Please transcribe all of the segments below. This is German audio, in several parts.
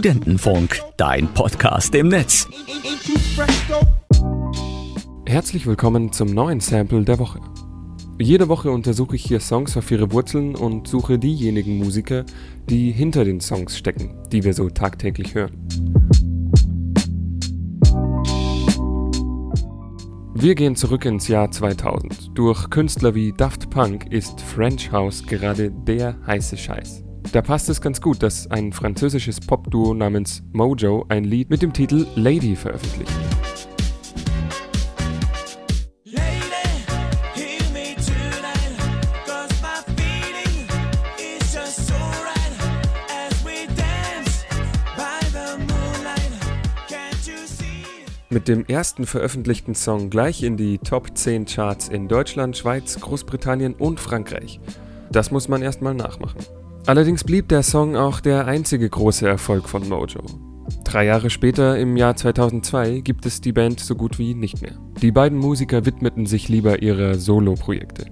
Studentenfunk, dein Podcast im Netz. Herzlich willkommen zum neuen Sample der Woche. Jede Woche untersuche ich hier Songs auf ihre Wurzeln und suche diejenigen Musiker, die hinter den Songs stecken, die wir so tagtäglich hören. Wir gehen zurück ins Jahr 2000. Durch Künstler wie Daft Punk ist French House gerade der heiße Scheiß. Da passt es ganz gut, dass ein französisches Popduo namens Mojo ein Lied mit dem Titel Lady veröffentlicht. Mit dem ersten veröffentlichten Song gleich in die Top 10 Charts in Deutschland, Schweiz, Großbritannien und Frankreich. Das muss man erstmal nachmachen. Allerdings blieb der Song auch der einzige große Erfolg von Mojo. Drei Jahre später, im Jahr 2002, gibt es die Band so gut wie nicht mehr. Die beiden Musiker widmeten sich lieber ihrer Solo-Projekte.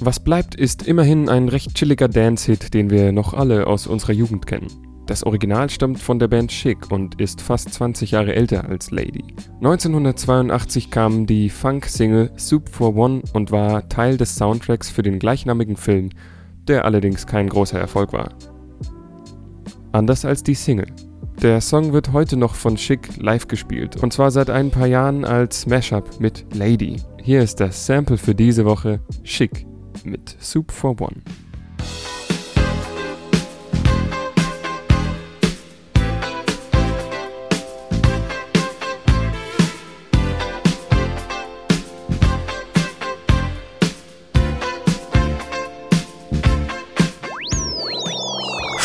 Was bleibt, ist immerhin ein recht chilliger Dance-Hit, den wir noch alle aus unserer Jugend kennen. Das Original stammt von der Band Chic und ist fast 20 Jahre älter als Lady. 1982 kam die Funk-Single Soup for One und war Teil des Soundtracks für den gleichnamigen Film, der allerdings kein großer Erfolg war. Anders als die Single. Der Song wird heute noch von Chic live gespielt und zwar seit ein paar Jahren als Mashup mit Lady. Hier ist das Sample für diese Woche Chic mit Soup for One.